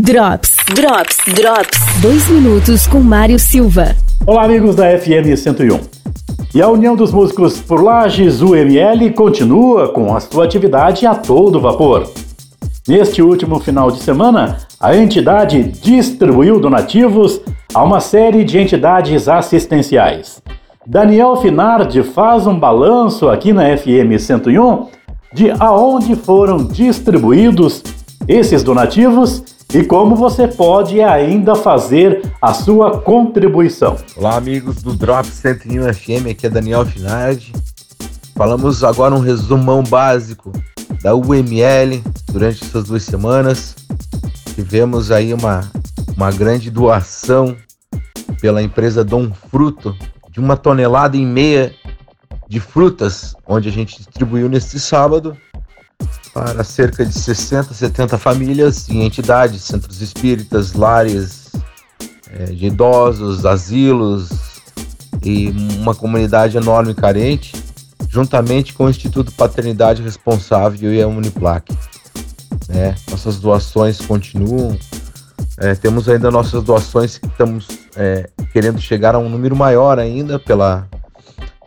Drops, Drops, Drops. Dois minutos com Mário Silva. Olá, amigos da FM 101. E a União dos Músicos por Lages, UML, continua com a sua atividade a todo vapor. Neste último final de semana, a entidade distribuiu donativos a uma série de entidades assistenciais. Daniel Finardi faz um balanço aqui na FM 101 de aonde foram distribuídos esses donativos e como você pode ainda fazer a sua contribuição. Olá, amigos do Drop 101 FM, aqui é Daniel Finardi. Falamos agora um resumão básico da UML durante essas duas semanas. Tivemos aí uma, uma grande doação pela empresa Dom Fruto de uma tonelada e meia de frutas, onde a gente distribuiu neste sábado para cerca de 60, 70 famílias e entidades, centros espíritas, lares é, de idosos, asilos e uma comunidade enorme e carente, juntamente com o Instituto Paternidade Responsável e a Uniplac. É, nossas doações continuam. É, temos ainda nossas doações que estamos é, querendo chegar a um número maior ainda pela,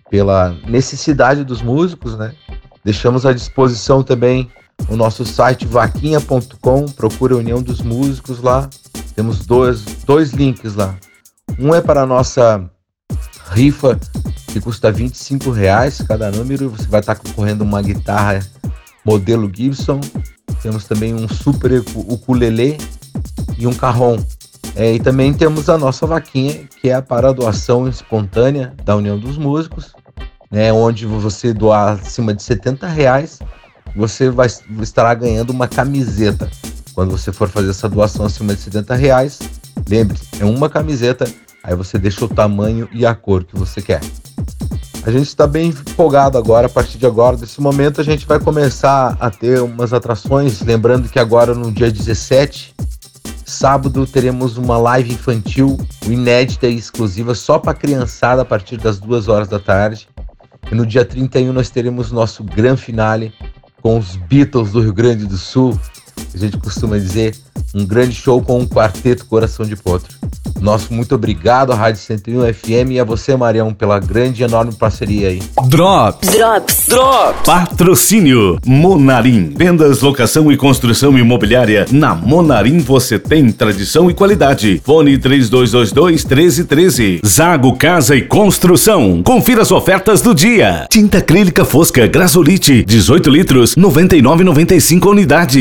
pela necessidade dos músicos, né? Deixamos à disposição também o nosso site vaquinha.com, procura a União dos Músicos lá. Temos dois, dois links lá. Um é para a nossa rifa, que custa 25 reais cada número. Você vai estar concorrendo uma guitarra modelo Gibson. Temos também um super ukulele e um carrom. É, e também temos a nossa vaquinha, que é para a doação espontânea da União dos Músicos, né, onde você doar acima de 70 reais você vai estará ganhando uma camiseta. Quando você for fazer essa doação acima de 70 reais, lembre-se, é uma camiseta, aí você deixa o tamanho e a cor que você quer. A gente está bem empolgado agora, a partir de agora, desse momento, a gente vai começar a ter umas atrações. Lembrando que agora, no dia 17, sábado, teremos uma live infantil inédita e exclusiva só para criançada a partir das 2 horas da tarde. E no dia 31 nós teremos nosso grande finale com os Beatles do Rio Grande do Sul, a gente costuma dizer, um grande show com um quarteto Coração de Potro. Nosso muito obrigado à Rádio 101 FM e a você, Marião, pela grande e enorme parceria aí. Drops. Drops. Drops. Patrocínio. Monarim. Vendas, locação e construção imobiliária. Na Monarim você tem tradição e qualidade. Fone 3222 1313. Zago Casa e Construção. Confira as ofertas do dia. Tinta acrílica fosca Grasolite. 18 litros, 99,95 unidade.